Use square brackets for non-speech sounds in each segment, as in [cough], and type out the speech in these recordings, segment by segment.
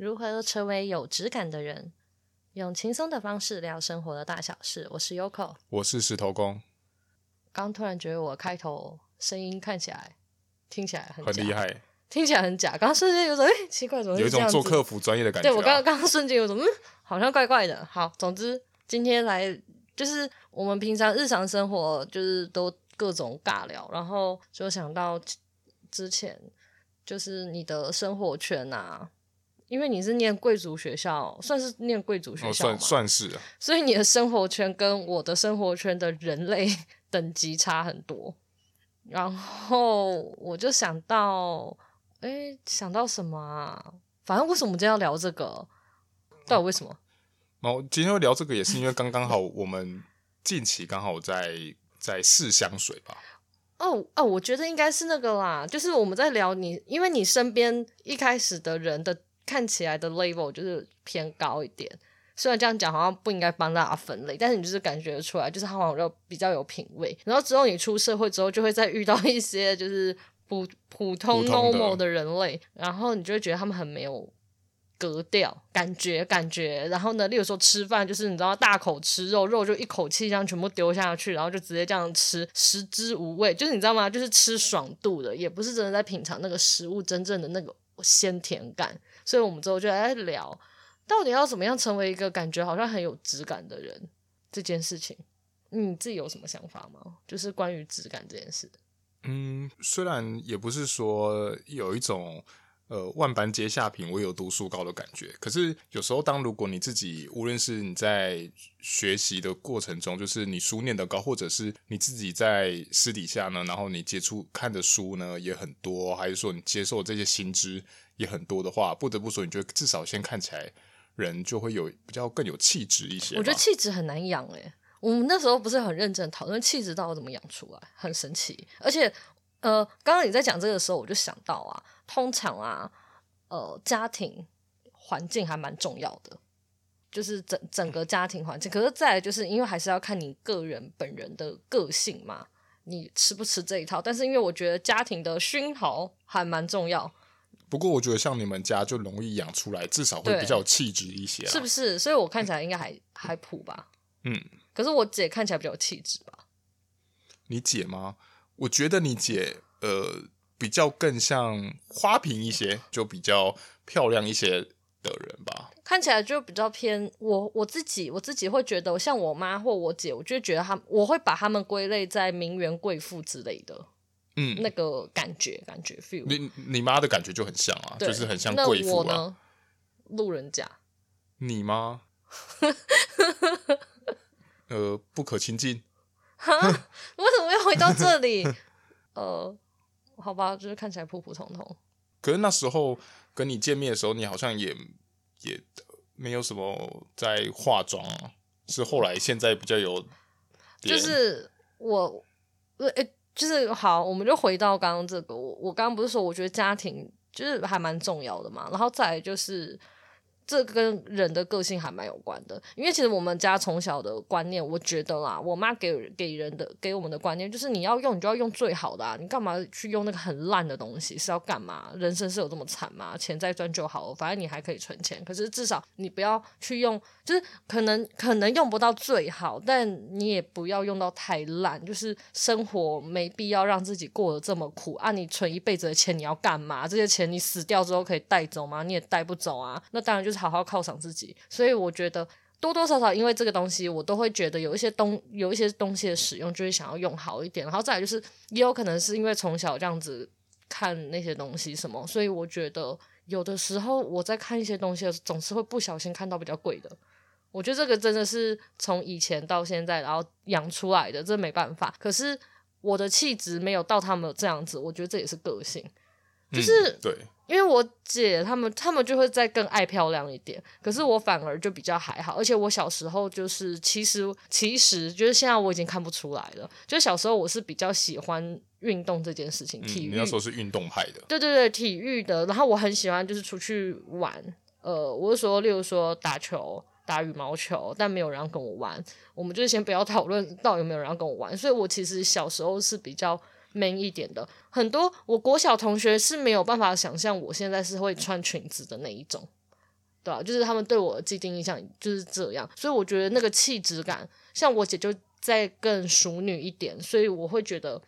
如何成为有质感的人？用轻松的方式聊生活的大小事。我是 Yoko，我是石头公。刚突然觉得我开头声音看起来、听起来很很厉害，听起来很假。刚刚瞬间有种哎、欸，奇怪，怎么有一种做客服专业的感觉、啊？对我刚刚刚刚瞬间有种嗯，好像怪怪的。好，总之今天来就是我们平常日常生活就是都各种尬聊，然后就想到之前。就是你的生活圈啊，因为你是念贵族学校，算是念贵族学校，算算是啊。所以你的生活圈跟我的生活圈的人类 [laughs] 等级差很多。然后我就想到，哎，想到什么啊？反正为什么我们今天要聊这个？到底为什么？哦，今天会聊这个也是因为刚刚好我们近期刚好在在试香水吧。哦哦，我觉得应该是那个啦，就是我们在聊你，因为你身边一开始的人的看起来的 level 就是偏高一点，虽然这样讲好像不应该帮大家分类，但是你就是感觉出来，就是他好像比较有品味。然后之后你出社会之后，就会再遇到一些就是普普通 normal 的人类，然后你就会觉得他们很没有。格调感觉感觉，然后呢，例如说吃饭，就是你知道大口吃肉，肉就一口气这样全部丢下去，然后就直接这样吃，食之无味，就是你知道吗？就是吃爽度的，也不是真的在品尝那个食物真正的那个鲜甜感。所以我们之后就在聊，到底要怎么样成为一个感觉好像很有质感的人这件事情，你自己有什么想法吗？就是关于质感这件事。嗯，虽然也不是说有一种。呃，万般皆下品，唯有读书高的感觉。可是有时候，当如果你自己，无论是你在学习的过程中，就是你书念得高，或者是你自己在私底下呢，然后你接触看的书呢也很多，还是说你接受这些新知也很多的话，不得不说，你觉得至少先看起来人就会有比较更有气质一些。我觉得气质很难养诶、我们那时候不是很认真讨论气质到底怎么养出来，很神奇，而且。呃，刚刚你在讲这个时候，我就想到啊，通常啊，呃，家庭环境还蛮重要的，就是整整个家庭环境。可是再来就是因为还是要看你个人本人的个性嘛，你吃不吃这一套？但是因为我觉得家庭的熏陶还蛮重要。不过我觉得像你们家就容易养出来，至少会比较有气质一些，是不是？所以我看起来应该还还普吧。嗯。可是我姐看起来比较有气质吧？你姐吗？我觉得你姐呃比较更像花瓶一些，就比较漂亮一些的人吧。看起来就比较偏我我自己，我自己会觉得像我妈或我姐，我就觉得她我会把他们归类在名媛贵妇之类的。嗯，那个感觉感觉 feel。你你妈的感觉就很像啊，就是很像贵妇啊。我呢？路人甲。你吗？[laughs] 呃，不可亲近。哈？为什么要回到这里？[laughs] 呃，好吧，就是看起来普普通通。可是那时候跟你见面的时候，你好像也也没有什么在化妆啊。是后来现在比较有，就是我，呃，欸，就是好，我们就回到刚刚这个。我我刚刚不是说，我觉得家庭就是还蛮重要的嘛。然后再来就是。这跟人的个性还蛮有关的，因为其实我们家从小的观念，我觉得啦，我妈给给人的给我们的观念就是你要用，你就要用最好的啊，你干嘛去用那个很烂的东西？是要干嘛？人生是有这么惨吗？钱再赚就好了，反正你还可以存钱。可是至少你不要去用，就是可能可能用不到最好，但你也不要用到太烂。就是生活没必要让自己过得这么苦啊！你存一辈子的钱你要干嘛？这些钱你死掉之后可以带走吗？你也带不走啊！那当然就是。好好犒赏自己，所以我觉得多多少少因为这个东西，我都会觉得有一些东有一些东西的使用，就会想要用好一点。然后再来就是，也有可能是因为从小这样子看那些东西什么，所以我觉得有的时候我在看一些东西，总是会不小心看到比较贵的。我觉得这个真的是从以前到现在，然后养出来的，这没办法。可是我的气质没有到他们这样子，我觉得这也是个性，就是、嗯、对。因为我姐他们，他们就会再更爱漂亮一点，可是我反而就比较还好。而且我小时候就是，其实其实就是现在我已经看不出来了。就小时候我是比较喜欢运动这件事情，体育。嗯、你那时候是运动派的。对对对，体育的。然后我很喜欢就是出去玩，呃，我是说，例如说打球、打羽毛球，但没有人要跟我玩。我们就先不要讨论到底有没有人要跟我玩。所以我其实小时候是比较。Man 一点的很多，我国小同学是没有办法想象我现在是会穿裙子的那一种，对啊，就是他们对我的既定印象就是这样，所以我觉得那个气质感，像我姐就再更淑女一点，所以我会觉得。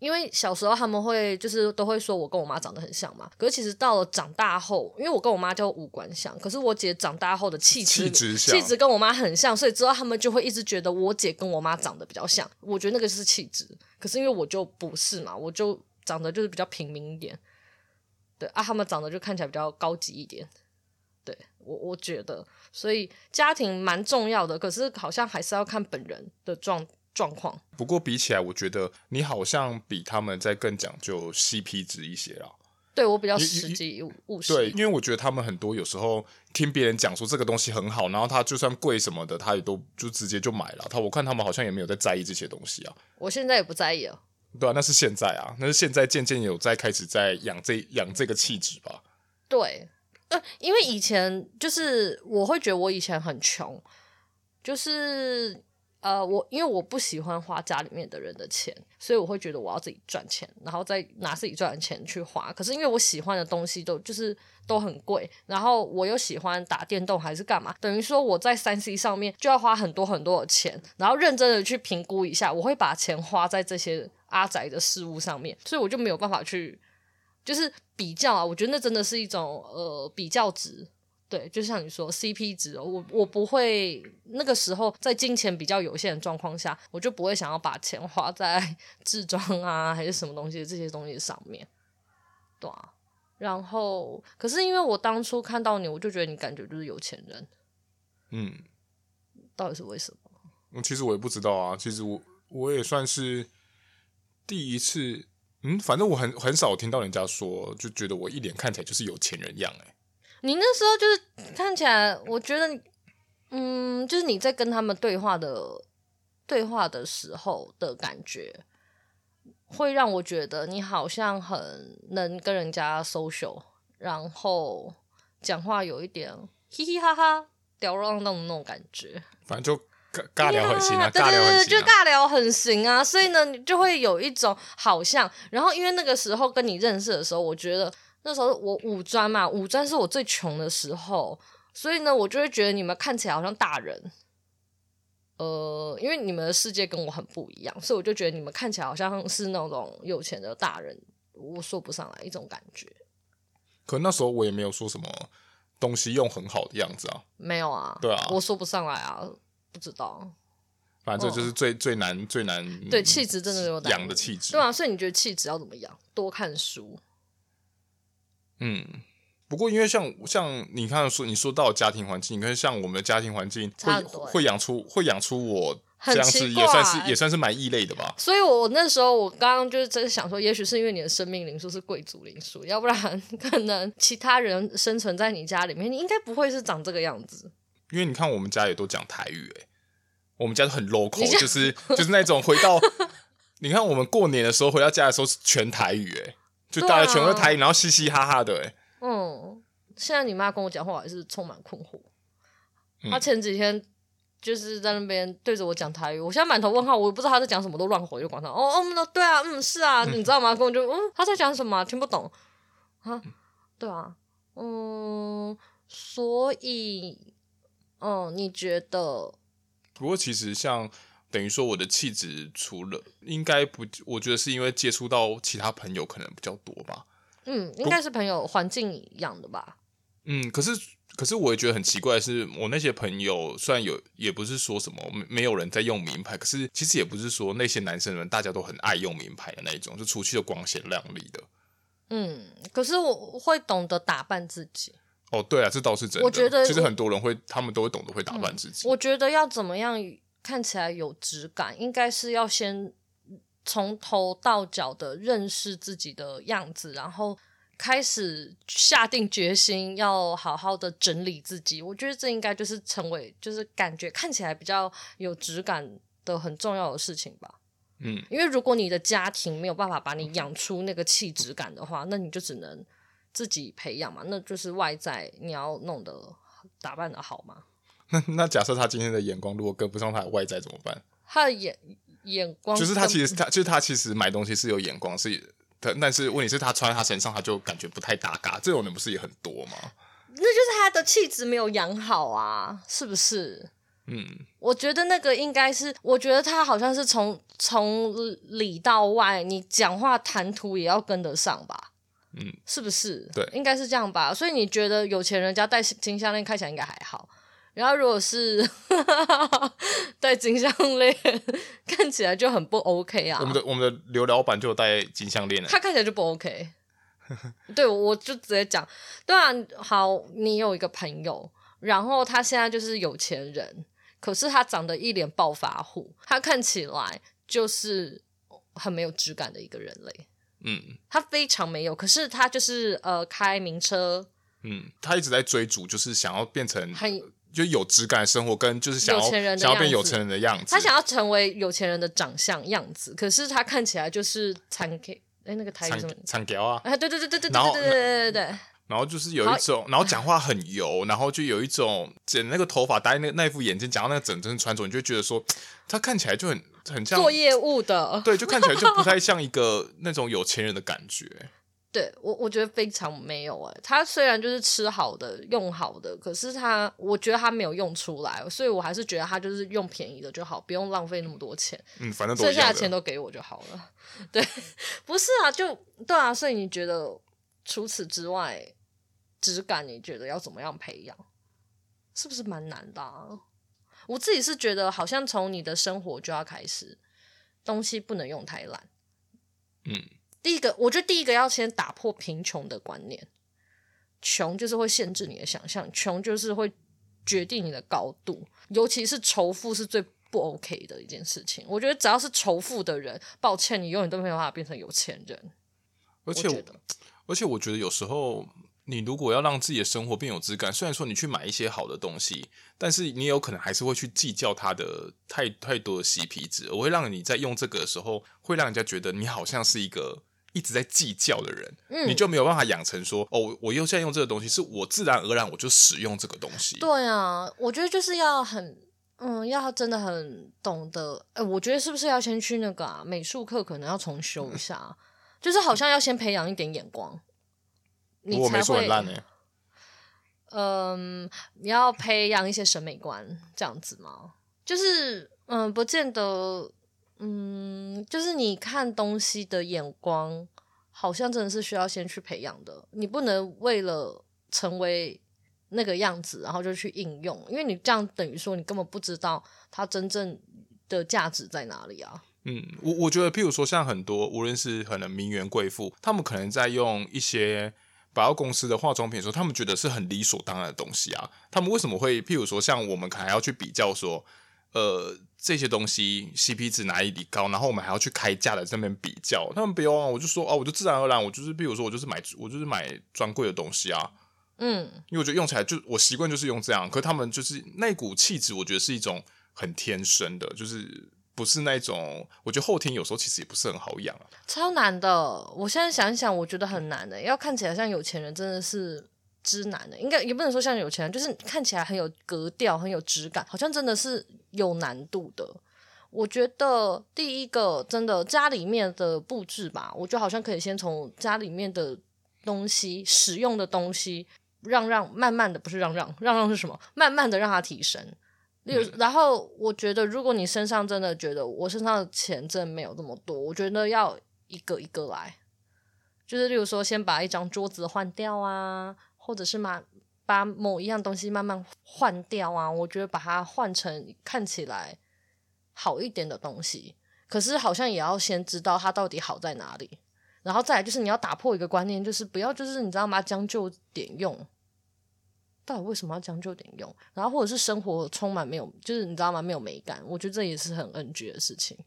因为小时候他们会就是都会说我跟我妈长得很像嘛，可是其实到了长大后，因为我跟我妈就五官像，可是我姐长大后的气质气质跟我妈很像，所以之后他们就会一直觉得我姐跟我妈长得比较像。我觉得那个是气质，可是因为我就不是嘛，我就长得就是比较平民一点，对啊，他们长得就看起来比较高级一点，对我我觉得，所以家庭蛮重要的，可是好像还是要看本人的状。状况。不过比起来，我觉得你好像比他们在更讲究 CP 值一些啦。对，我比较实际务实。对，因为我觉得他们很多有时候听别人讲说这个东西很好，然后他就算贵什么的，他也都就直接就买了。他我看他们好像也没有在在意这些东西啊。我现在也不在意了。对啊，那是现在啊，那是现在渐渐有在开始在养这养这个气质吧。对，呃，因为以前就是我会觉得我以前很穷，就是。呃，我因为我不喜欢花家里面的人的钱，所以我会觉得我要自己赚钱，然后再拿自己赚的钱去花。可是因为我喜欢的东西都就是都很贵，然后我又喜欢打电动还是干嘛，等于说我在三 C 上面就要花很多很多的钱，然后认真的去评估一下，我会把钱花在这些阿宅的事物上面，所以我就没有办法去就是比较啊。我觉得那真的是一种呃比较值。对，就像你说 CP 值，我我不会那个时候在金钱比较有限的状况下，我就不会想要把钱花在 [laughs] 置装啊还是什么东西这些东西上面，对啊。然后，可是因为我当初看到你，我就觉得你感觉就是有钱人，嗯，到底是为什么？其实我也不知道啊。其实我我也算是第一次，嗯，反正我很很少听到人家说，就觉得我一脸看起来就是有钱人样，欸，你那时候就是看起来，我觉得，嗯，就是你在跟他们对话的对话的时候的感觉，会让我觉得你好像很能跟人家 social，然后讲话有一点嘻嘻哈哈、吊儿郎当的那种感觉。反正就尬尬聊很行啊，对对对，就尬聊很行啊。所以呢，你就会有一种好像，然后因为那个时候跟你认识的时候，我觉得。那时候我五专嘛，五专是我最穷的时候，所以呢，我就会觉得你们看起来好像大人，呃，因为你们的世界跟我很不一样，所以我就觉得你们看起来好像是那种有钱的大人，我说不上来一种感觉。可那时候我也没有说什么东西用很好的样子啊，没有啊，对啊，我说不上来啊，不知道，反正这就是最、哦、最难最难，对，气质真的有养的气质，对啊，所以你觉得气质要怎么养？多看书。嗯，不过因为像像你看说你说到家庭环境，你看像我们的家庭环境会会养出会养出我这样子，也算是也算是蛮异类的吧。所以我那时候我刚刚就是在想说，也许是因为你的生命灵数是贵族灵数，要不然可能其他人生存在你家里面，你应该不会是长这个样子。因为你看我们家也都讲台语，哎，我们家都很 local，就是就是那种回到 [laughs] 你看我们过年的时候回到家的时候是全台语，哎。就大家全都台语，然后嘻嘻哈哈的，哎，嗯，现在你妈跟我讲话还是充满困惑。她前几天就是在那边对着我讲台语，我现在满头问号，我不知道她在讲什么，都乱回就管她。哦哦，对啊，嗯，是啊，你知道吗？跟我就嗯，她在讲什么？听不懂啊？对啊，嗯，所以，嗯，你觉得？不过其实像。等于说我的气质除了应该不，我觉得是因为接触到其他朋友可能比较多吧。嗯，应该是朋友环境一样的吧。嗯，可是可是我也觉得很奇怪的是，我那些朋友虽然有，也不是说什么没没有人在用名牌，可是其实也不是说那些男生们大家都很爱用名牌的那一种，就出去就光鲜亮丽的。嗯，可是我会懂得打扮自己。哦，对啊，这倒是真的。我觉得其实很多人会，他们都会懂得会打扮自己。嗯，我觉得要怎么样？看起来有质感，应该是要先从头到脚的认识自己的样子，然后开始下定决心要好好的整理自己。我觉得这应该就是成为，就是感觉看起来比较有质感的很重要的事情吧。嗯，因为如果你的家庭没有办法把你养出那个气质感的话，那你就只能自己培养嘛。那就是外在你要弄得打扮的好嘛。[laughs] 那那假设他今天的眼光如果跟不上他的外在怎么办？他的眼眼光就是他其实他就是他其实买东西是有眼光，是，但但是问题是他穿在他身上他就感觉不太搭嘎，这种人不是也很多吗？那就是他的气质没有养好啊，是不是？嗯，我觉得那个应该是，我觉得他好像是从从里到外，你讲话谈吐也要跟得上吧？嗯，是不是？对，应该是这样吧。所以你觉得有钱人家戴金项链看起来应该还好，然后如果是 [laughs] 戴金项链，[laughs] 看起来就很不 OK 啊。我们的我们的刘老板就有戴金项链，他看起来就不 OK。[laughs] 对，我就直接讲，对啊，好，你有一个朋友，然后他现在就是有钱人。可是他长得一脸暴发户，他看起来就是很没有质感的一个人类。嗯，他非常没有。可是他就是呃开名车，嗯，他一直在追逐，就是想要变成很就有质感的生活，跟就是想要有钱人的想要变有钱人的样子。他想要成为有钱人的长相样子，可是他看起来就是残 K 哎，那个台语什么残条啊？哎，对对对对对对对对对对对。然后就是有一种，然后讲话很油，然后就有一种剪那个头发，戴那那副眼镜，讲到那个整身穿着，你就觉得说他看起来就很很像做业务的，对，就看起来就不太像一个那种有钱人的感觉。对我，我觉得非常没有哎。他虽然就是吃好的、用好的，可是他，我觉得他没有用出来，所以我还是觉得他就是用便宜的就好，不用浪费那么多钱。嗯，反正剩下的钱都给我就好了。[laughs] 对，不是啊，就对啊。所以你觉得除此之外？质感你觉得要怎么样培养？是不是蛮难的啊？我自己是觉得，好像从你的生活就要开始，东西不能用太烂。嗯，第一个，我觉得第一个要先打破贫穷的观念，穷就是会限制你的想象，穷就是会决定你的高度，尤其是仇富是最不 OK 的一件事情。我觉得只要是仇富的人，抱歉，你永远都没有办法变成有钱人。而且我，而且我觉得有时候。你如果要让自己的生活变有质感，虽然说你去买一些好的东西，但是你有可能还是会去计较它的太太多的 CP 值，我会让你在用这个的时候，会让人家觉得你好像是一个一直在计较的人，嗯，你就没有办法养成说哦，我又现在用这个东西，是我自然而然我就使用这个东西。对啊，我觉得就是要很嗯，要真的很懂得，哎，我觉得是不是要先去那个啊美术课，可能要重修一下，嗯，就是好像要先培养一点眼光。你才会，嗯，你要培养一些审美观，这样子吗？就是，嗯，不见得，嗯，就是你看东西的眼光，好像真的是需要先去培养的。你不能为了成为那个样子，然后就去应用，因为你这样等于说你根本不知道它真正的价值在哪里啊。嗯，我我觉得，譬如说，像很多无论是可能名媛贵妇，他们可能在用一些。百货公司的化妆品的时候，他们觉得是很理所当然的东西啊。他们为什么会，譬如说，像我们可能要去比较说，呃，这些东西 CP 值哪里高，然后我们还要去开价的这边比较。他们不用啊，我就说哦，我就自然而然，我就是，比如说，我就是买，我就是买专柜的东西啊。嗯，因为我觉得用起来就我习惯就是用这样，可他们就是那股气质，我觉得是一种很天生的，就是。不是那种，我觉得后天有时候其实也不是很好养啊，超难的。我现在想一想，我觉得很难的。要看起来像有钱人，真的是之难的。应该也不能说像有钱人，就是看起来很有格调、很有质感，好像真的是有难度的。我觉得第一个真的家里面的布置吧，我觉得好像可以先从家里面的东西、使用的东西，让让慢慢的，不是让让让让是什么？慢慢的让它提升。例如，然后我觉得，如果你身上真的觉得我身上的钱真的没有这么多，我觉得要一个一个来，就是例如说，先把一张桌子换掉啊，或者是把把某一样东西慢慢换掉啊。我觉得把它换成看起来好一点的东西，可是好像也要先知道它到底好在哪里，然后再来就是你要打破一个观念，就是不要就是你知道吗？将就点用。到底为什么要将就点用？然后或者是生活充满没有，就是你知道吗？没有美感，我觉得这也是很 NG 的事情。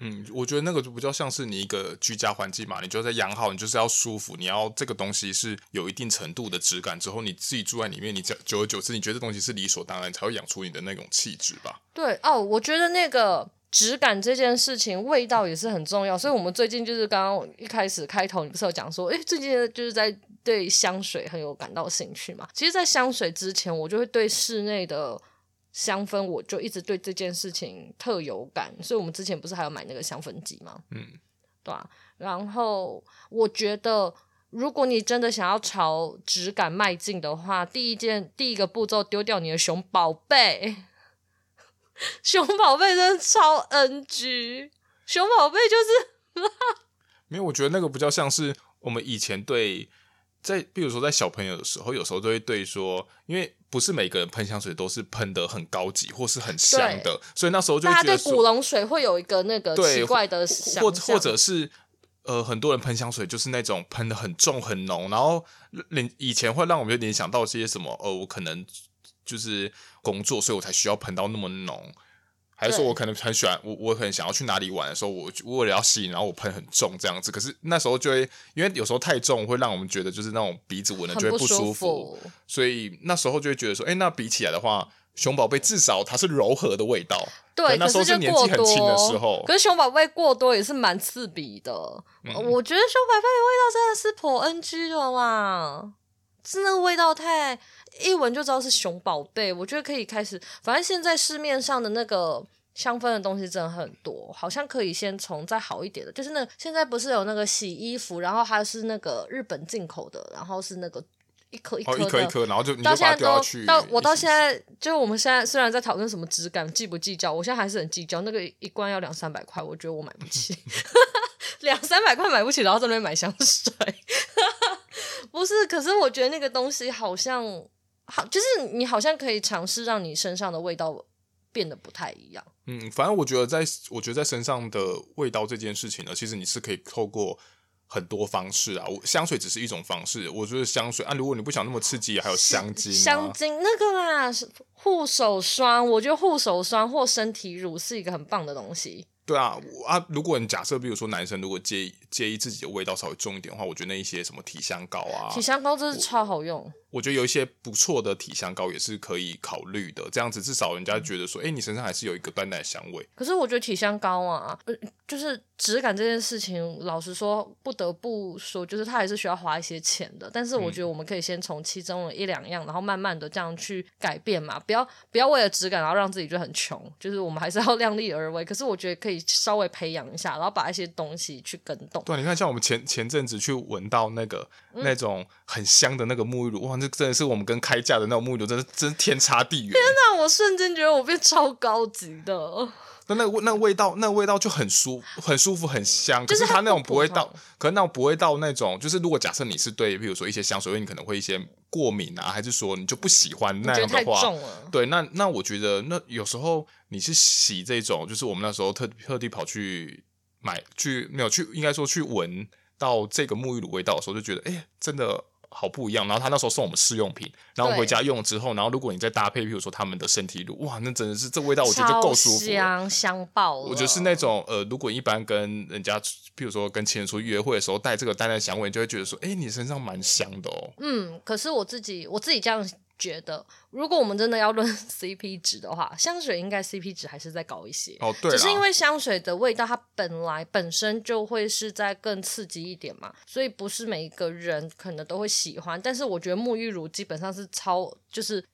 嗯，我觉得那个就比较像是你一个居家环境嘛，你就在养好，你就是要舒服，你要这个东西是有一定程度的质感之后，你自己住在里面，你久久而久之，你觉得这东西是理所当然，才会养出你的那种气质吧？对哦，我觉得那个。质感这件事情，味道也是很重要，所以我们最近就是刚刚一开始开头，你不是有讲说，诶，最近就是在对香水很有感到兴趣嘛？其实，在香水之前，我就会对室内的香氛，我就一直对这件事情特有感，所以我们之前不是还有买那个香氛机吗？嗯，对啊。然后我觉得如果你真的想要朝质感迈进的话，第一件第一个步骤，丢掉你的熊宝贝。熊宝贝真的超 NG，熊宝贝就是 [laughs] 没有，我觉得那个比较像是我们以前对，在比如说在小朋友的时候，有时候都会对说，因为不是每个人喷香水都是喷的很高级或是很香的，所以那时候就会觉得对古龙水会有一个那个奇怪的想或或者是。呃，很多人喷香水就是那种喷的很重很浓，然后联以前会让我们联想到些什么？呃，我可能就是工作，所以我才需要喷到那么浓，还是说我可能很喜欢我，我可能想要去哪里玩的时候，我为了要吸引，然后我喷很重这样子。可是那时候就会因为有时候太重会让我们觉得就是那种鼻子闻了就会不舒服，舒服所以那时候就会觉得说，哎，那比起来的话。熊宝贝至少它是柔和的味道，对，那时候是年纪很轻的时候。可是熊宝贝过多也是蛮刺鼻的，嗯、我觉得熊宝贝的味道真的是颇 NG 的啦，是那个味道太一闻就知道是熊宝贝。我觉得可以开始，反正现在市面上的那个香氛的东西真的很多，好像可以先从再好一点的，就是那现在不是有那个洗衣服，然后还是那个日本进口的，然后是那个。一颗一颗的，哦、一颗一颗，然后就到现在都到我到现在，就是我们现在虽然在讨论什么质感计不计较，我现在还是很计较。那个一罐要两三百块，我觉得我买不起，[laughs] 两三百块买不起，然后在那边买香水，[laughs] 不是？可是我觉得那个东西好像好，就是你好像可以尝试让你身上的味道变得不太一样。嗯，反正我觉得在我觉得在身上的味道这件事情呢，其实你是可以透过。很多方式啊，我香水只是一种方式。我觉得香水啊，如果你不想那么刺激，还有香精、啊。香精那个啦，护手霜，我觉得护手霜或身体乳是一个很棒的东西。对啊，啊，如果你假设，比如说男生如果介意介意自己的味道稍微重一点的话，我觉得那一些什么体香膏啊，体香膏真是超好用。我觉得有一些不错的体香膏也是可以考虑的，这样子至少人家觉得说，哎、欸，你身上还是有一个淡淡的香味。可是我觉得体香膏啊，呃，就是质感这件事情，老实说，不得不说，就是它还是需要花一些钱的。但是我觉得我们可以先从其中的一两样，然后慢慢的这样去改变嘛，不要不要为了质感，然后让自己就很穷。就是我们还是要 [laughs] 量力而为。可是我觉得可以稍微培养一下，然后把一些东西去跟动。对，你看，像我们前前阵子去闻到那个、嗯、那种很香的那个沐浴乳，哇，那真的是我们跟开价的那种沐浴乳，真的真是天差地远。天哪，我瞬间觉得我变超高级的。那那那味道，那味道就很舒，很舒服，很香。可是它那种不会到，可是那种不会到那种，就是如果假设你是对，比如说一些香水味，你可能会一些过敏啊，还是说你就不喜欢那样的话，对，那那我觉得那有时候你是洗这种，就是我们那时候特特地跑去买去没有去，应该说去闻到这个沐浴乳味道的时候，就觉得哎、欸，真的。好不一样，然后他那时候送我们试用品，然后回家用了之后，然后如果你再搭配，比如说他们的身体乳，哇，那真的是这味道，我觉得就够舒服，香香爆了。我觉得是那种呃，如果一般跟人家，比如说跟情人出去约会的时候，带这个淡淡香味，你就会觉得说，哎，你身上蛮香的哦。嗯，可是我自己，我自己这样。觉得，如果我们真的要论 [laughs] CP 值的话，香水应该 CP 值还是再高一些。哦，对，只是因为香水的味道它本来本身就会是在更刺激一点嘛，所以不是每一个人可能都会喜欢。但是我觉得沐浴乳基本上是超就是。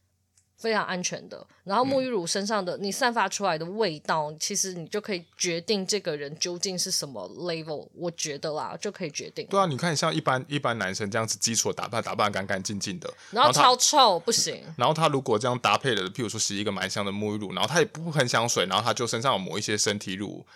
非常安全的，然后沐浴乳身上的、嗯、你散发出来的味道，其实你就可以决定这个人究竟是什么 level。我觉得啦，就可以决定。对啊，你看像一般一般男生这样子基础打扮打扮干干净净的，然后超臭不行。然后他如果这样搭配的，譬如说洗一个蛮香的沐浴乳，然后他也不喷香水，然后他就身上有抹一些身体乳。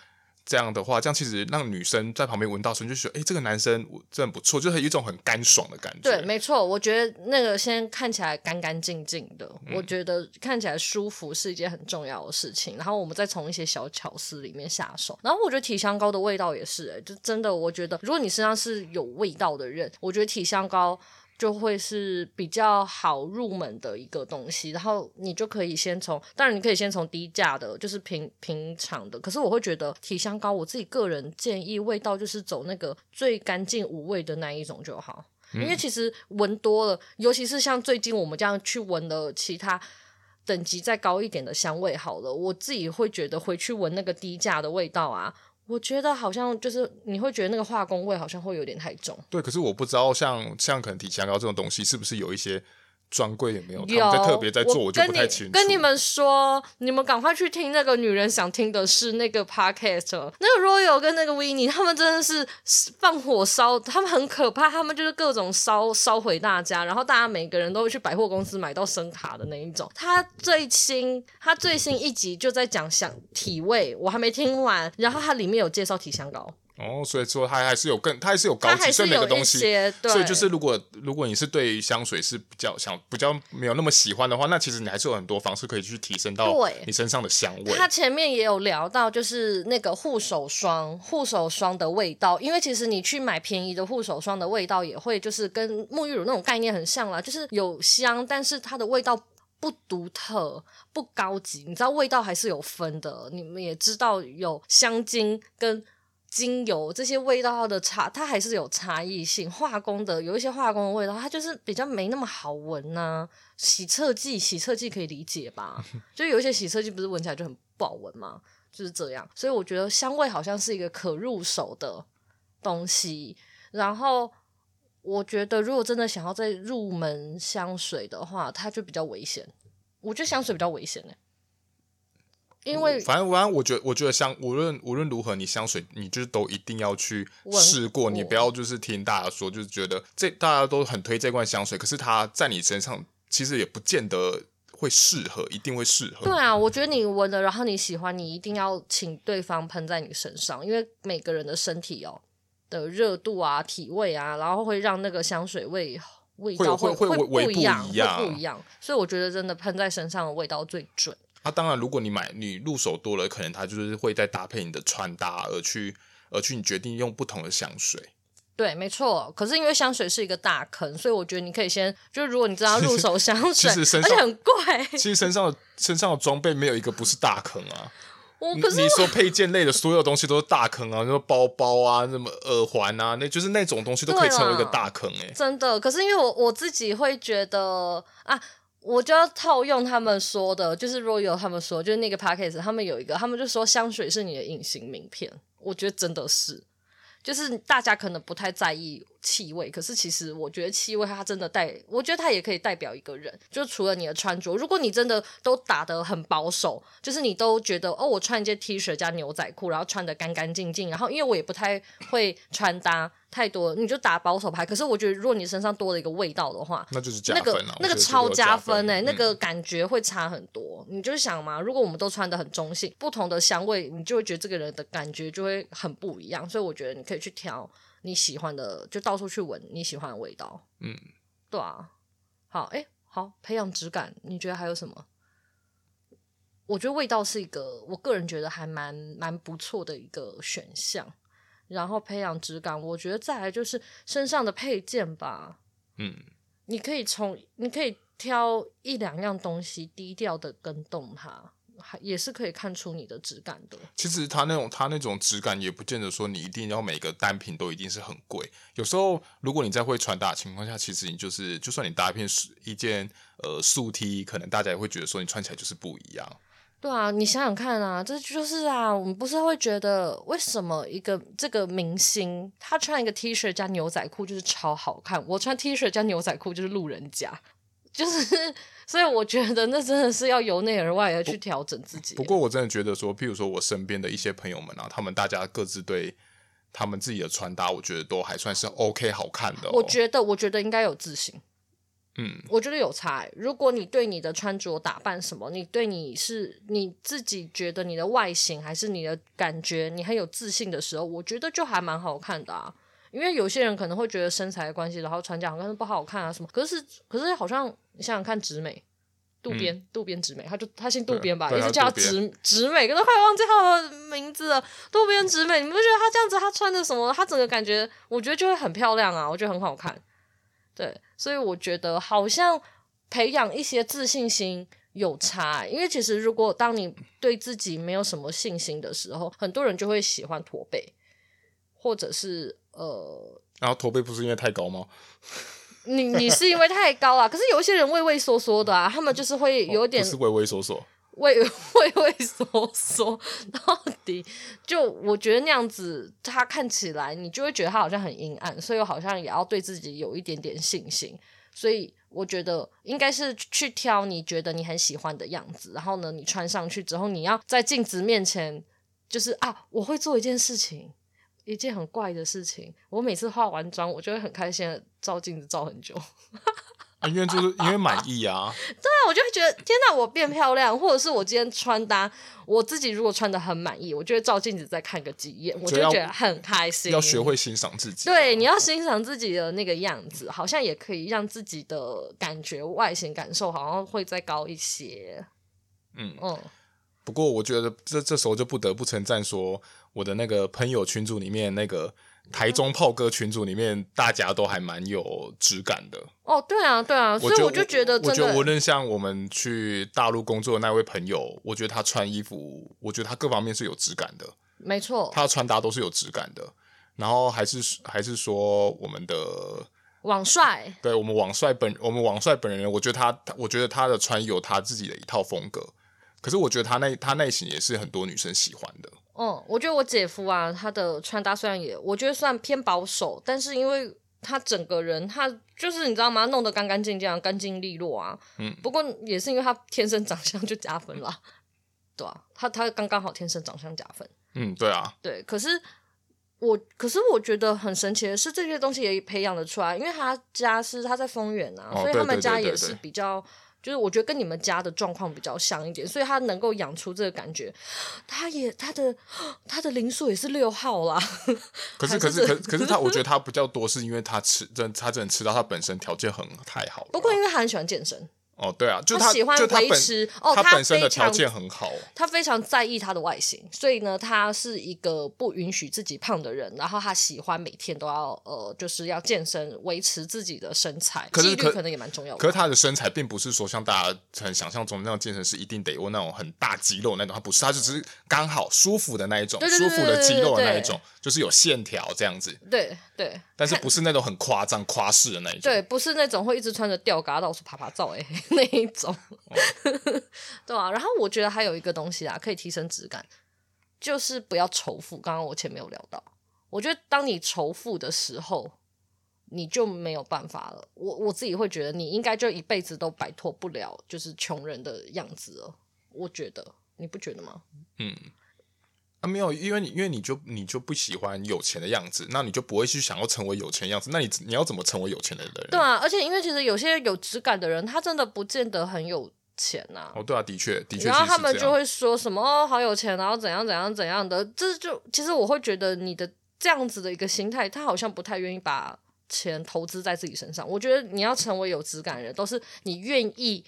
这样的话，这样其实让女生在旁边闻到时，就觉得，哎，这个男生真的不错，就是一种很干爽的感觉。对，没错，我觉得那个先看起来干干净净的，嗯、我觉得看起来舒服是一件很重要的事情。然后我们再从一些小巧思里面下手。然后我觉得体香膏的味道也是、欸，哎，就真的，我觉得如果你身上是有味道的人，我觉得体香膏。就会是比较好入门的一个东西，然后你就可以先从，当然你可以先从低价的，就是平平常的。可是我会觉得体香膏，我自己个人建议味道就是走那个最干净无味的那一种就好，嗯、因为其实闻多了，尤其是像最近我们这样去闻了其他等级再高一点的香味，好了，我自己会觉得回去闻那个低价的味道啊。我觉得好像就是你会觉得那个化工味好像会有点太重。对，可是我不知道像像可能体香膏这种东西是不是有一些专柜有没有？有他们在特别在做，我，我就不太清楚。跟你们说，你们赶快去听那个女人想听的是那个 podcast，那个 Royal 跟那个 Winnie，他们真的是放火烧，他们很可怕，他们就是各种烧烧毁大家，然后大家每个人都会去百货公司买到声卡的那一种。他最新，他最新一集就在讲想体味，我还没听完，然后它里面有介绍体香膏。哦，所以说它还是有更，它还是有高级，所以每个东西，所以就是如果如果你是对香水是比较想比较没有那么喜欢的话，那其实你还是有很多方式可以去提升到你身上的香味。它前面也有聊到，就是那个护手霜，护手霜的味道，因为其实你去买便宜的护手霜的味道也会就是跟沐浴乳那种概念很像啦，就是有香，但是它的味道不独特、不高级，你知道味道还是有分的。你们也知道有香精跟。精油这些味道的差，它还是有差异性。化工的有一些化工的味道，它就是比较没那么好闻呐、啊。洗厕剂，洗厕剂可以理解吧？[laughs] 就有一些洗厕剂不是闻起来就很不好闻吗？就是这样。所以我觉得香味好像是一个可入手的东西。然后我觉得，如果真的想要再入门香水的话，它就比较危险。我觉得香水比较危险呢、欸。因为反正反正，我觉得我觉得香无论无论如何，你香水你就是都一定要去试过，你不要就是听大家说，就是觉得这大家都很推这罐香水，可是它在你身上其实也不见得会适合，一定会适合。对啊，我觉得你闻了，然后你喜欢，你一定要请对方喷在你身上，因为每个人的身体哦的热度啊、体味啊，然后会让那个香水味味道会会，会，会不一样，会不一样。所以我觉得真的喷在身上的味道最准。那、啊、当然，如果你买你入手多了，可能它就是会再搭配你的穿搭而去而去你决定用不同的香水。对，没错。可是因为香水是一个大坑，所以我觉得你可以先，就是如果你知道入手香水，其实身上而且很贵，其实身上的身上的装备没有一个不是大坑啊。[laughs] 我可是我你说配件类的所有东西都是大坑啊，什么包包啊，什么耳环啊，那就是那种东西都可以成为一个大坑哎、欸。真的，可是因为我我自己会觉得啊。我就要套用他们说的，就是 Royal 他们说，就是那个 p a c k a g e 他们有一个，他们就说香水是你的隐形名片，我觉得真的是，就是大家可能不太在意气味，可是其实我觉得气味它真的代，我觉得它也可以代表一个人，就除了你的穿着，如果你真的都打得很保守，就是你都觉得哦，我穿一件 T 恤加牛仔裤，然后穿得干干净净，然后因为我也不太会穿搭。太多，你就打保守牌。可是我觉得，如果你身上多了一个味道的话，那就是加分啊。那个那个超加分哎、欸，嗯、那个感觉会差很多。你就想嘛，如果我们都穿的很中性，不同的香味，你就会觉得这个人的感觉就会很不一样。所以我觉得你可以去挑你喜欢的，就到处去闻你喜欢的味道。嗯，对啊。好，哎、欸，好，培养质感，你觉得还有什么？我觉得味道是一个，我个人觉得还蛮蛮不错的一个选项。然后培养质感，我觉得再来就是身上的配件吧。嗯，你可以从你可以挑一两样东西低调的跟动它，还也是可以看出你的质感的。其实它那种它那种质感也不见得说你一定要每个单品都一定是很贵。有时候如果你在会穿搭的情况下，其实你就是就算你搭一片一件呃素 T，可能大家也会觉得说你穿起来就是不一样。对啊，你想想看啊，这就是啊，我们不是会觉得为什么一个这个明星他穿一个 T 恤加牛仔裤就是超好看，我穿 T 恤加牛仔裤就是路人甲，[laughs] 就是所以我觉得那真的是要由内而外的去调整自己。不，不过我真的觉得说，譬如说我身边的一些朋友们啊，他们大家各自对他们自己的穿搭，我觉得都还算是 OK 好看的哦。我觉得，我觉得应该有自信。嗯，我觉得有差欸。如果你对你的穿着打扮什么，你对你是你自己觉得你的外形还是你的感觉，你很有自信的时候，我觉得就还蛮好看的啊。因为有些人可能会觉得身材的关系，然后穿这样好像不好看啊什么。可是可是好像你想想看，直美渡边、嗯、渡边直美，他就他姓渡边吧，一直叫直直美，可是快忘记他的名字了。渡边直美，你不觉得他这样子，他穿的什么，他整个感觉，我觉得就会很漂亮啊，我觉得很好看。对，所以我觉得好像培养一些自信心有差，因为其实如果当你对自己没有什么信心的时候，很多人就会喜欢驼背，或者是呃，然后驼背不是因为太高吗？你你是因为太高啊？可是有一些人畏畏缩缩的啊，他们就是会有点、哦、是畏畏缩缩。畏 [laughs] 畏畏缩缩，到底就我觉得那样子，他看起来你就会觉得他好像很阴暗，所以我好像也要对自己有一点点信心。所以我觉得应该是去挑你觉得你很喜欢的样子，然后呢，你穿上去之后，你要在镜子面前，就是啊，我会做一件事情，一件很怪的事情。我每次化完妆，我就会很开心的照镜子照很久。[laughs] 啊、因为就是因为满意啊，[laughs] 对啊，我就会觉得天哪，我变漂亮，或者是我今天穿搭，我自己如果穿的很满意，我就会照镜子再看个几眼，我就觉得很开心。要学会欣赏自己，啊，对，你要欣赏自己的那个样子，好像也可以让自己的感觉外形感受好像会再高一些。嗯嗯，不过我觉得这这时候就不得不称赞说，我的那个朋友群组里面那个。台中炮哥群组里面，大家都还蛮有质感的。哦，对啊，对啊，所以我就觉得，我觉得无论像我们去大陆工作的那位朋友，我觉得他穿衣服，我觉得他各方面是有质感的。没错，他的穿搭都是有质感的。然后还是还是说我们的网帅，对我们网帅本我们网帅本人，我觉得他，我觉得他的穿衣有他自己的一套风格。可是我觉得他那他内型也是很多女生喜欢的。嗯，我觉得我姐夫啊，他的穿搭虽然也我觉得算偏保守，但是因为他整个人他就是你知道吗，弄得干干净净、干净利落啊。嗯。不过也是因为他天生长相就加分啦，对啊，他他刚刚好天生长相加分。嗯，对啊。对，可是我可是我觉得很神奇的是，这些东西也培养得出来，因为他家是他在丰原啊，哦、所以他们家也是比较。就是我觉得跟你们家的状况比较像一点，所以他能够养出这个感觉，他也他的他的零数也是六号啦。[laughs] 可是可是可可是他，[laughs] 我觉得他比较多是因为他吃真他真的吃到他本身条件很太好。不过因为他很喜欢健身。哦，对啊，就他，他喜欢维持哦，他本身的条件很好，他非常在意他的外形，所以呢，他是一个不允许自己胖的人，然后他喜欢每天都要呃，就是要健身，维持自己的身材，纪律可能也蛮重要的。可是他的身材并不是说像大家很想象中的那样健身是一定得有那种很大肌肉那种，他不是，他就只是刚好舒服的那一种，舒服的肌肉的那一种，就是有线条这样子。对对，但是不是那种很夸张夸饰的那一种，对，不是那种会一直穿着吊嘎到处爬爬照哎 [laughs] 那一种。[laughs] 对啊，然后我觉得还有一个东西啊，可以提升质感，就是不要仇富。刚刚我前面有聊到，我觉得当你仇富的时候，你就没有办法了。我我自己会觉得，你应该就一辈子都摆脱不了就是穷人的样子了。我觉得，你不觉得吗？嗯，啊，没有，因为你因为你就你就不喜欢有钱的样子，那你就不会去想要成为有钱的样子。那你你要怎么成为有钱的人？对啊，而且因为其实有些有质感的人，他真的不见得很有。钱呐、啊，哦，对啊，的确，的确，然后他们就会说什么哦，好有钱，然后怎样怎样怎样的，这就其实我会觉得你的这样子的一个心态，他好像不太愿意把钱投资在自己身上。我觉得你要成为有质感的人，都是你愿意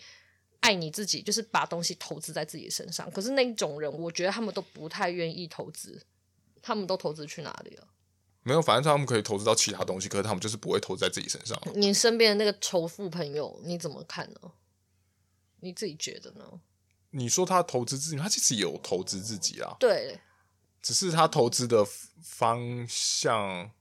爱你自己，就是把东西投资在自己身上。可是那一种人，我觉得他们都不太愿意投资，他们都投资去哪里了？没有，反正他们可以投资到其他东西，可是他们就是不会投资在自己身上。你身边的那个仇富朋友，你怎么看呢？你自己觉得呢？你说他投资自己，他其实也有投资自己啊。对，只是他投资的方向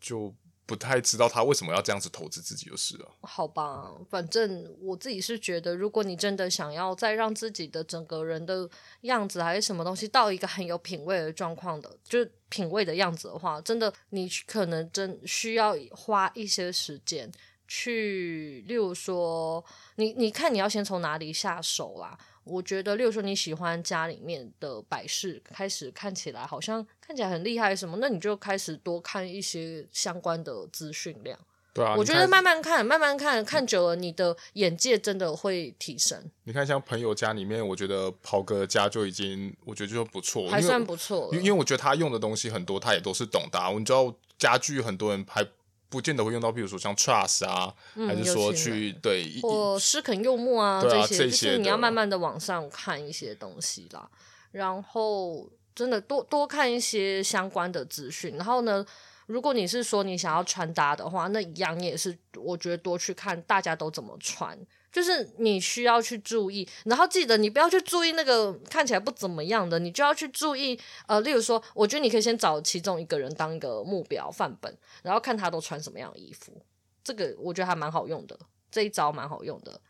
就不太知道他为什么要这样子投资自己就是了。好吧，反正我自己是觉得，如果你真的想要再让自己的整个人的样子还是什么东西到一个很有品味的状况的，就是品味的样子的话，真的你可能真需要花一些时间。去，例如说，你你看你要先从哪里下手啦？我觉得，例如说你喜欢家里面的摆饰，开始看起来好像看起来很厉害什么，那你就开始多看一些相关的资讯量。对啊，我觉得慢慢看，慢慢看，看久了，你的眼界真的会提升。你看，像朋友家里面，我觉得袍哥家就已经，我觉得就不错，还算不错。因为我觉得他用的东西很多，他也都是懂的。你知道，家具很多人还。不见得会用到，比如说像 trust 啊，嗯、还是说去对或诗肯柚木啊，啊这些，这些就是你要慢慢的往上看一些东西啦。然后真的多多看一些相关的资讯。然后呢，如果你是说你想要穿搭的话，那一样也是我觉得多去看大家都怎么穿。就是你需要去注意，然后记得你不要去注意那个看起来不怎么样的，你就要去注意。呃，例如说，我觉得你可以先找其中一个人当一个目标范本，然后看他都穿什么样的衣服。这个我觉得还蛮好用的，这一招蛮好用的。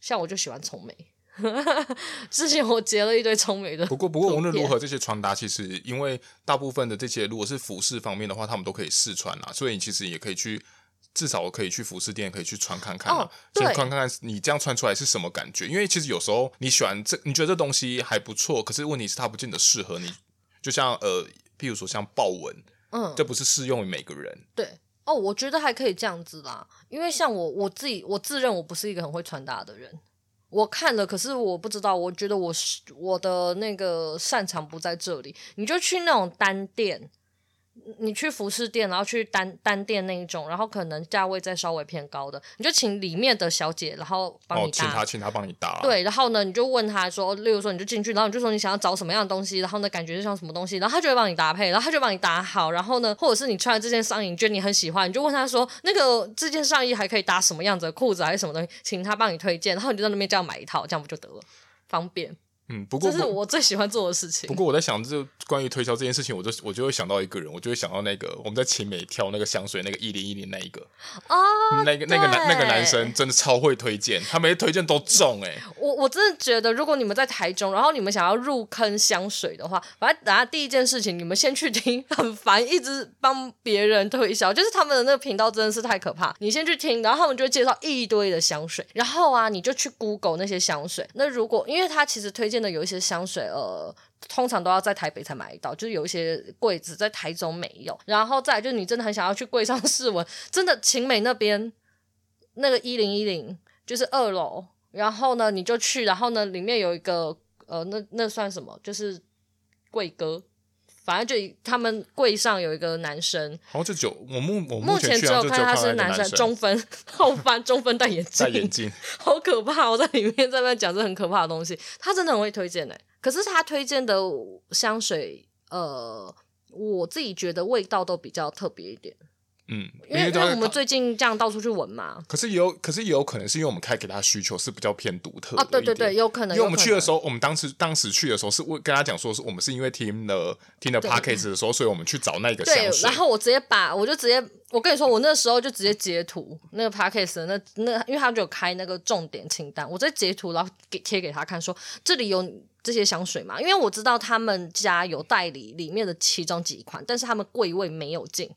像我就喜欢聪美，之前我截了一堆聪美的。不过，不过无论如何，这些穿搭其实因为大部分的这些如果是服饰方面的话，他们都可以试穿啊，所以你其实也可以去。至少我可以去服饰店，可以去穿看看嘛，哦、先穿看看你这样穿出来是什么感觉。因为其实有时候你喜欢这，你觉得这东西还不错，可是问题是它不见得适合你。就像呃，譬如说像豹纹，嗯，这不是适用于每个人。对，哦，我觉得还可以这样子啦。因为像我我自己，我自认我不是一个很会穿搭的人。我看了，可是我不知道，我觉得我是我的那个擅长不在这里。你就去那种单店。你去服饰店，然后去单单店那一种，然后可能价位再稍微偏高的，你就请里面的小姐，然后帮你搭，哦、请她请她帮你搭。对，然后呢，你就问她说，例如说你就进去，然后你就说你想要找什么样的东西，然后呢，感觉就像什么东西，然后她就会帮你搭配，然后她就帮你搭好，然后呢，或者是你穿的这件上衣，你觉得你很喜欢，你就问她说，那个这件上衣还可以搭什么样子的裤子还是什么东西，请她帮你推荐，然后你就在那边这样买一套，这样不就得了，方便。嗯，不过这是我最喜欢做的事情。不过我在想，就关于推销这件事情，我就我就会想到一个人，我就会想到那个我们在勤美挑那个香水，那个一零一零那一个哦，那个那个男那个男生真的超会推荐，他每次推荐都中哎、欸。我我真的觉得，如果你们在台中，然后你们想要入坑香水的话，反正等下第一件事情，你们先去听，很烦，一直帮别人推销，就是他们的那个频道真的是太可怕。你先去听，然后他们就会介绍一堆的香水，然后啊，你就去 Google 那些香水。那如果因为他其实推荐的有一些香水。呃，通常都要在台北才买到，就是有一些柜子在台中没有。然后再就是你真的很想要去柜上试闻，真的晴美那边那个一零一零就是二楼，然后呢你就去，然后呢里面有一个呃，那那算什么？就是柜哥，反正就他们柜上有一个男生。好像就我目我目前只有看他是男生，中分 [laughs] 后翻中分戴眼镜，戴眼镜，[laughs] 好可怕！我在里面在那讲这很可怕的东西，他真的很会推荐哎、欸。可是他推荐的香水，呃，我自己觉得味道都比较特别一点。嗯，因为因为我们最近这样到处去闻嘛。可是也有，可是也有可能是因为我们开给他需求是比较偏独特的。啊，对对对，有可能。因为我们去的时候，我们当时当时去的时候是为跟他讲说，是我们是因为听了听了 podcast 的时候，所以我们去找那个香水。对，然后我直接把我就直接我跟你说，我那时候就直接截图那个 podcast 那那，因为他就有开那个重点清单，我直接截图然后给贴给他看说，说这里有。这些香水嘛，因为我知道他们家有代理里面的其中几款，但是他们柜位没有进。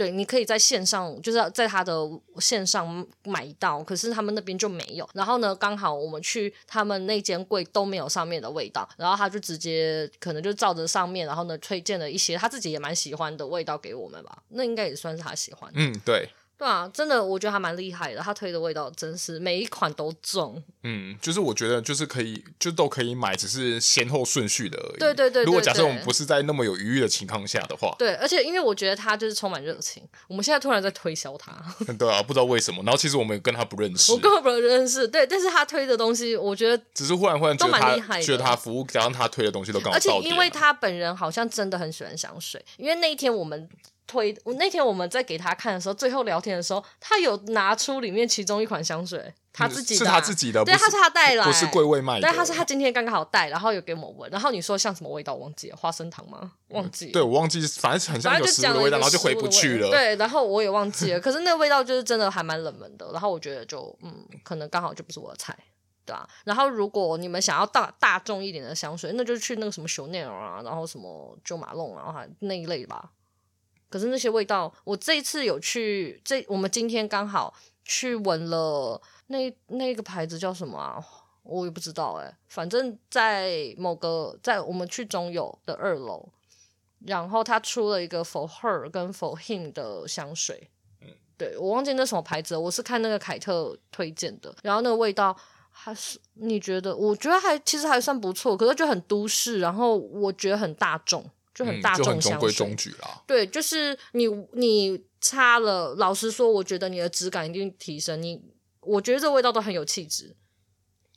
对，你可以在线上，就是在他的线上买到，可是他们那边就没有。然后呢，刚好我们去他们那间柜都没有上面的味道，然后他就直接可能就照着上面，然后呢推荐了一些他自己也蛮喜欢的味道给我们吧。那应该也算是他喜欢。嗯，对。对啊，真的，我觉得还蛮厉害的。他推的味道真是每一款都中。嗯，就是我觉得就是可以，就都可以买，只是先后顺序的而已。对对对，对。如果假设我们不是在那么有余裕的情况下的话，对，而且因为我觉得他就是充满热情。我们现在突然在推销他。[laughs] 对啊，不知道为什么。然后其实我们跟他不认识，我根本不认识。对，但是他推的东西，我觉得只是忽然忽然觉得他都蛮厉害的，觉得他服务加上他推的东西都刚好。而且因为他本人好像真的很喜欢香水，因为那一天我们。推我那天我们在给他看的时候，最后聊天的时候，他有拿出里面其中一款香水，他自己是他自己的，对，他是他带来，不是柜位卖的，对，他是他今天刚刚好带，然后有给我们闻，然后你说像什么味道，我忘记了，花生糖吗？忘记，嗯、对我忘记，反正很像有食物的味道，然后就回不去了。对，然后我也忘记了，可是那个味道就是真的还蛮冷门的，然后我觉得就嗯，可能刚好就不是我的菜，对吧、啊？然后如果你们想要大大众一点的香水，那就去那个什么 Chanel 啊，然后什么 Jo Malone 啊，那一类吧。可是那些味道，我这一次有去，这我们今天刚好去闻了那那个牌子叫什么啊？我也不知道哎、欸，反正在某个在我们去中友的二楼，然后他出了一个 For Her 跟 For Him 的香水，嗯，对，我忘记那什么牌子，我是看那个凯特推荐的，然后那个味道还是你觉得？我觉得还其实还算不错，可是就很都市，然后我觉得很大众。就很大众香水，嗯、就很中规中矩啦。对，就是你你擦了，老实说，我觉得你的质感一定提升。你我觉得这味道都很有气质，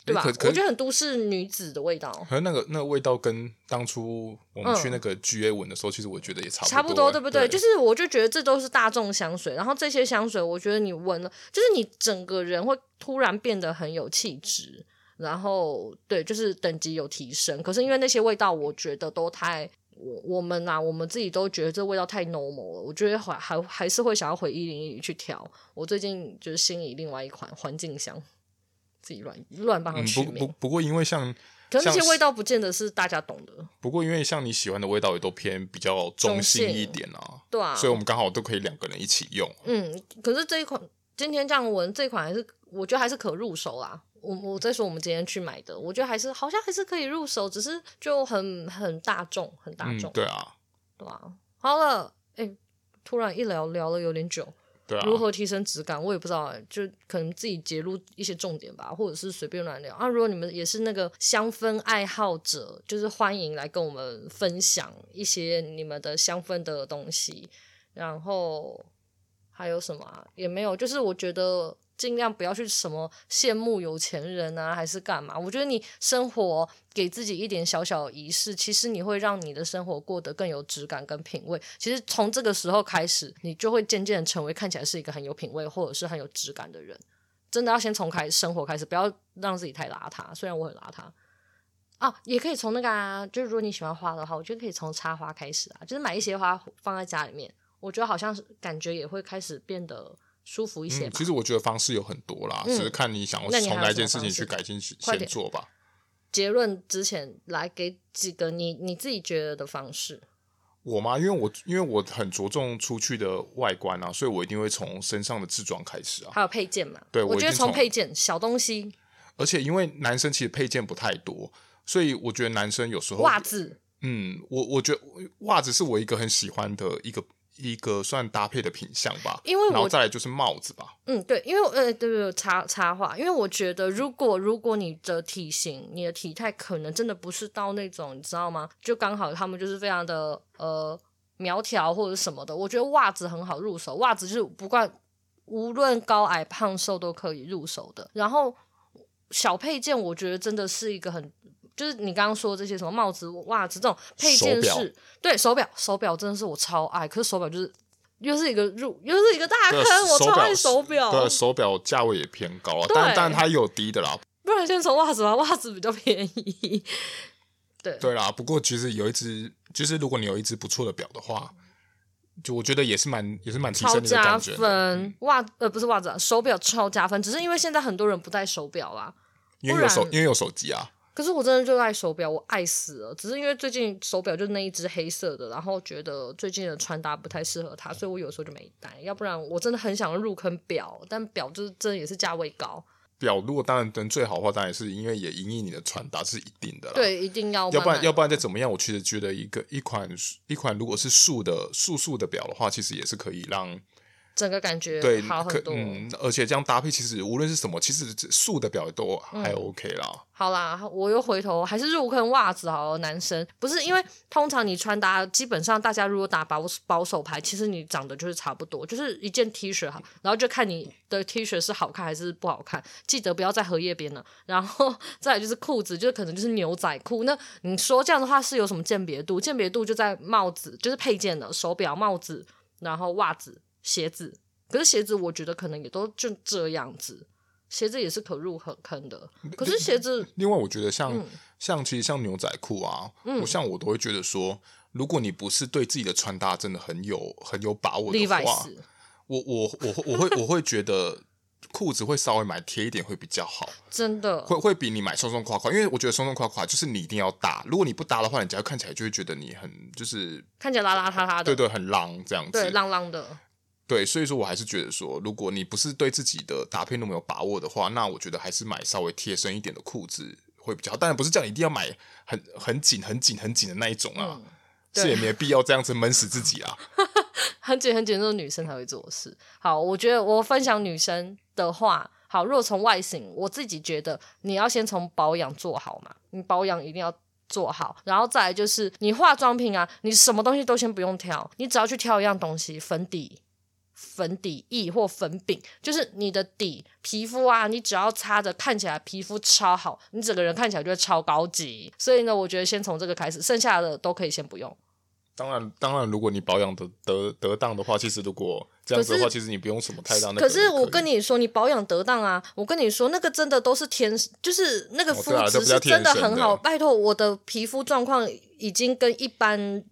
对吧？我觉得很都市女子的味道。可是那个那个味道跟当初我们去那个 GA 闻的时候，嗯、其实我觉得也差不多，差不多，对不对？对就是我就觉得这都是大众香水，然后这些香水，我觉得你闻了，就是你整个人会突然变得很有气质，然后对，就是等级有提升。可是因为那些味道，我觉得都太。我我们啊，我们自己都觉得这味道太 normal 了。我觉得还还还是会想要回一零一去调。我最近就是心仪另外一款环境香，自己乱乱帮他取名。嗯、不不不过因为像，可是那些味道不见得是大家懂的。不过因为像你喜欢的味道也都偏比较中性一点啊，对啊，所以我们刚好都可以两个人一起用。嗯，可是这一款今天这样闻，这一款还是我觉得还是可入手啦。我我在说我们今天去买的，我觉得还是好像还是可以入手，只是就很很大众，很大众。嗯，对啊，对啊。好了，哎、欸，突然一聊聊了有点久。对啊。如何提升质感，我也不知道，就可能自己截录一些重点吧，或者是随便乱聊啊。如果你们也是那个香氛爱好者，就是欢迎来跟我们分享一些你们的香氛的东西。然后还有什么啊？也没有，就是我觉得。尽量不要去什么羡慕有钱人啊，还是干嘛？我觉得你生活给自己一点小小仪式，其实你会让你的生活过得更有质感跟品味。其实从这个时候开始，你就会渐渐成为看起来是一个很有品味或者是很有质感的人。真的要先从开生活开始，不要让自己太邋遢。虽然我很邋遢啊，也可以从那个啊，就是如果你喜欢花的话，我觉得可以从插花开始啊，就是买一些花放在家里面，我觉得好像是感觉也会开始变得。舒服一些、嗯。其实我觉得方式有很多啦，嗯、只是看你想要从哪件事情去改进先做吧。结论之前来给几个你你自己觉得的方式。我吗？因为我因为我很着重出去的外观啊，所以我一定会从身上的自装开始啊。还有配件嘛？对，我觉得从配件小东西。而且因为男生其实配件不太多，所以我觉得男生有时候袜子。嗯，我我觉得袜子是我一个很喜欢的一个。一个算搭配的品相吧，因为我然后再来就是帽子吧。嗯，对，因为呃，对对对，插插话，因为我觉得如果如果你的体型、你的体态可能真的不是到那种，你知道吗？就刚好他们就是非常的呃苗条或者什么的，我觉得袜子很好入手，袜子就是不管无论高矮胖瘦都可以入手的。然后小配件，我觉得真的是一个很。就是你刚刚说的这些什么帽子、袜子这种配件是，对手表，手表真的是我超爱。可是手表就是又是一个入，又是一个大坑，我超爱手表。对，手表价位也偏高啊，但但它也有低的啦。不然先从袜子吧，袜子比较便宜。对对啦，不过其实有一只，就是如果你有一只不错的表的话，就我觉得也是蛮也是蛮提升的感觉。超加分，袜呃不是袜子啊，手表超加分，只是因为现在很多人不戴手表啦，因为有手因为有手机啊。可是我真的就爱手表，我爱死了。只是因为最近手表就那一只黑色的，然后觉得最近的穿搭不太适合它，所以我有时候就没戴。要不然我真的很想入坑表，但表就是真的也是价位高。表如果当然能最好的话，当然是因为也因应你的穿搭是一定的啦。对，一定要。要不然要不然再怎么样，我其实觉得一个一款一款如果是素的素素的表的话，其实也是可以让。整个感觉对好很多，嗯，而且这样搭配，其实无论是什么，其实素的表都还 OK 啦。嗯、好啦，我又回头还是入坑袜子好了。男生不是因为通常你穿搭，基本上大家如果打保保守牌，其实你长得就是差不多，就是一件 T 恤哈，然后就看你的 T 恤是好看还是不好看。记得不要在荷叶边了。然后 [laughs] 再来就是裤子，就是可能就是牛仔裤。那你说这样的话是有什么鉴别度？鉴别度就在帽子，就是配件的手表、帽子，然后袜子。鞋子，可是鞋子我觉得可能也都就这样子，鞋子也是可入坑的。可是鞋子，另外我觉得像、嗯、像其实像牛仔裤啊，嗯、我像我都会觉得说，如果你不是对自己的穿搭真的很有很有把握的话，我我我我会我会觉得裤子会稍微买贴一点会比较好，[laughs] 真的会会比你买松松垮垮，因为我觉得松松垮垮就是你一定要搭，如果你不搭的话，人家看起来就会觉得你很就是看起来邋邋遢遢的，对对，很浪这样子，对，浪浪的。对，所以说我还是觉得说，如果你不是对自己的搭配那么有把握的话，那我觉得还是买稍微贴身一点的裤子会比较好。当然不是叫你一定要买很很紧、很紧、很紧的那一种啊，这、嗯、也没必要这样子闷死自己啊。很 [laughs] 紧很紧，这是女生才会做的事。好，我觉得我分享女生的话，好，如果从外形，我自己觉得你要先从保养做好嘛，你保养一定要做好，然后再来就是你化妆品啊，你什么东西都先不用挑，你只要去挑一样东西，粉底。粉底液或粉饼，就是你的底皮肤啊，你只要擦着看起来皮肤超好，你整个人看起来就会超高级。所以呢，我觉得先从这个开始，剩下的都可以先不用。当然，当然，如果你保养的得得当的话，其实如果这样子的话，其实你不用什么太大。可是我跟你说，你保养得当啊，我跟你说，那个真的都是天，就是那个肤质是真的很好。哦啊、拜托，我的皮肤状况已经跟一般。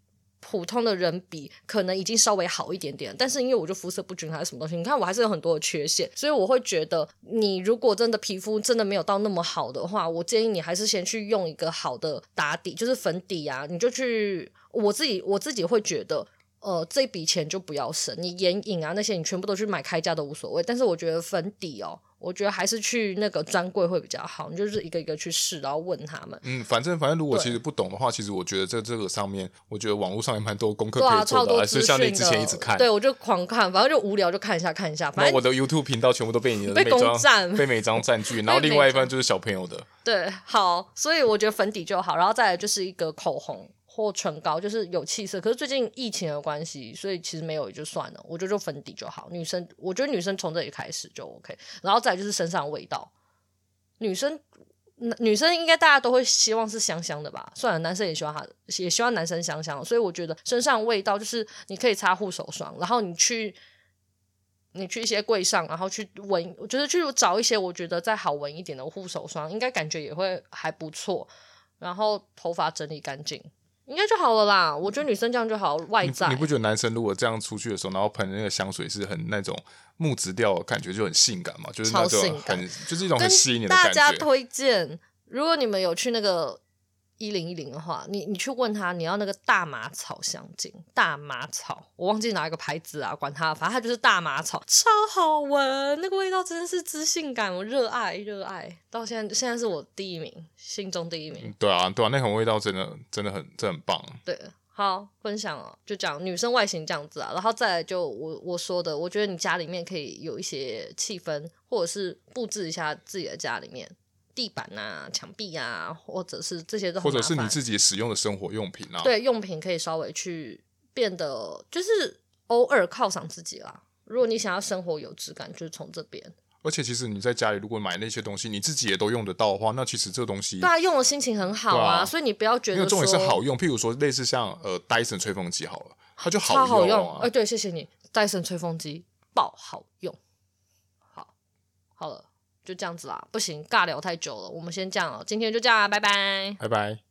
普通的人比可能已经稍微好一点点，但是因为我就肤色不均还是什么东西，你看我还是有很多的缺陷，所以我会觉得你如果真的皮肤真的没有到那么好的话，我建议你还是先去用一个好的打底，就是粉底啊，你就去我自己我自己会觉得，呃，这笔钱就不要省，你眼影啊那些你全部都去买开架都无所谓，但是我觉得粉底哦。我觉得还是去那个专柜会比较好，你就是一个一个去试，然后问他们。嗯，反正反正如果其实不懂的话，其实我觉得在这个上面，我觉得网络上也蛮多功课可以做的，还是像你之前一直看。对，我就狂看，反正就无聊就看一下看一下。反正我的 YouTube 频道全部都被你的被攻占，被每张占据，[laughs] 然后另外一半就是小朋友的。对，好，所以我觉得粉底就好，然后再来就是一个口红。或唇膏就是有气色，可是最近疫情的关系，所以其实没有也就算了。我觉得就粉底就好。女生，我觉得女生从这里开始就 OK。然后再就是身上味道，女生女生应该大家都会希望是香香的吧？算了，男生也希望他也希望男生香香，所以我觉得身上味道就是你可以擦护手霜，然后你去你去一些柜上，然后去闻，我觉得去找一些我觉得再好闻一点的护手霜，应该感觉也会还不错。然后头发整理干净。应该就好了啦，我觉得女生这样就好。外在你，你不觉得男生如果这样出去的时候，然后喷那个香水是很那种木质调，感觉就很性感嘛？就是那种很就是一种很吸引你的感觉。大家推荐，如果你们有去那个。一零一零的话，你你去问他，你要那个大麻草香精，大麻草，我忘记哪一个牌子啊，管他，反正它就是大麻草，超好闻，那个味道真的是知性感，我热爱热爱，到现在现在是我第一名，心中第一名。对啊，对啊，那种味道真的真的很真的很棒。对，好分享哦，就讲女生外形这样子啊，然后再来就我我说的，我觉得你家里面可以有一些气氛，或者是布置一下自己的家里面。地板啊，墙壁啊，或者是这些都，或者是你自己使用的生活用品啊，对，用品可以稍微去变得，就是偶尔犒赏自己啦。如果你想要生活有质感，就是从这边。而且，其实你在家里如果买那些东西，你自己也都用得到的话，那其实这东西，对啊，用的心情很好啊。啊所以你不要觉得，因为重点是好用。譬如说，类似像呃戴森吹风机好了，它就好用啊。超好用。哎、欸，对，谢谢你，戴森吹风机爆好用。好，好了。就这样子啦，不行，尬聊太久了，我们先这样了，今天就这样啦，拜拜，拜拜。